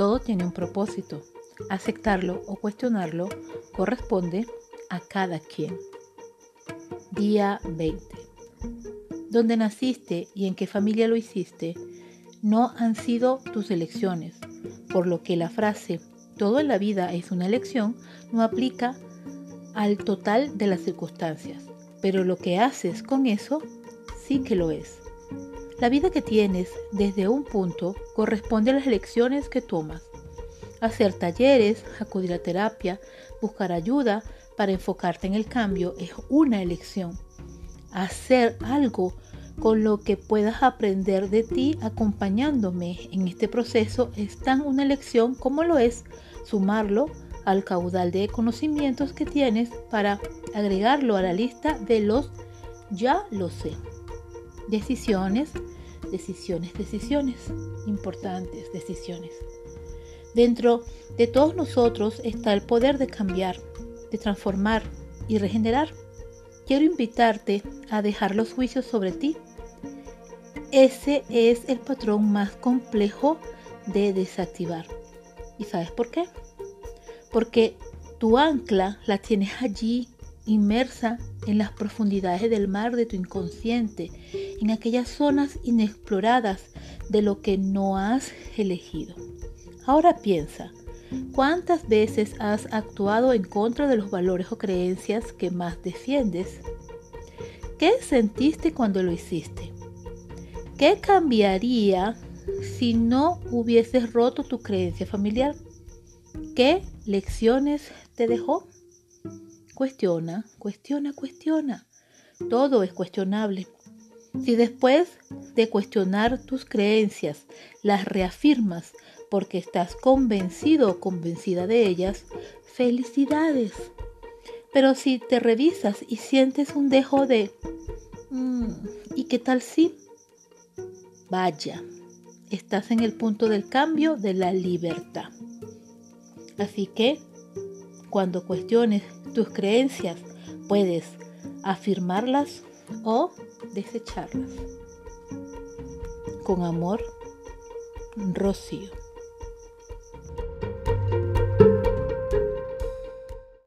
Todo tiene un propósito. Aceptarlo o cuestionarlo corresponde a cada quien. Día 20. Donde naciste y en qué familia lo hiciste no han sido tus elecciones, por lo que la frase todo en la vida es una elección no aplica al total de las circunstancias, pero lo que haces con eso sí que lo es. La vida que tienes desde un punto corresponde a las elecciones que tomas. Hacer talleres, acudir a terapia, buscar ayuda para enfocarte en el cambio es una elección. Hacer algo con lo que puedas aprender de ti acompañándome en este proceso es tan una elección como lo es sumarlo al caudal de conocimientos que tienes para agregarlo a la lista de los ya lo sé. Decisiones, decisiones, decisiones, importantes decisiones. Dentro de todos nosotros está el poder de cambiar, de transformar y regenerar. Quiero invitarte a dejar los juicios sobre ti. Ese es el patrón más complejo de desactivar. ¿Y sabes por qué? Porque tu ancla la tienes allí inmersa en las profundidades del mar de tu inconsciente, en aquellas zonas inexploradas de lo que no has elegido. Ahora piensa, ¿cuántas veces has actuado en contra de los valores o creencias que más defiendes? ¿Qué sentiste cuando lo hiciste? ¿Qué cambiaría si no hubieses roto tu creencia familiar? ¿Qué lecciones te dejó? Cuestiona, cuestiona, cuestiona. Todo es cuestionable. Si después de cuestionar tus creencias las reafirmas porque estás convencido o convencida de ellas, felicidades. Pero si te revisas y sientes un dejo de, mm, ¿y qué tal si? Vaya, estás en el punto del cambio de la libertad. Así que, cuando cuestiones tus creencias, puedes afirmarlas o desecharlas. Con amor, Rocío.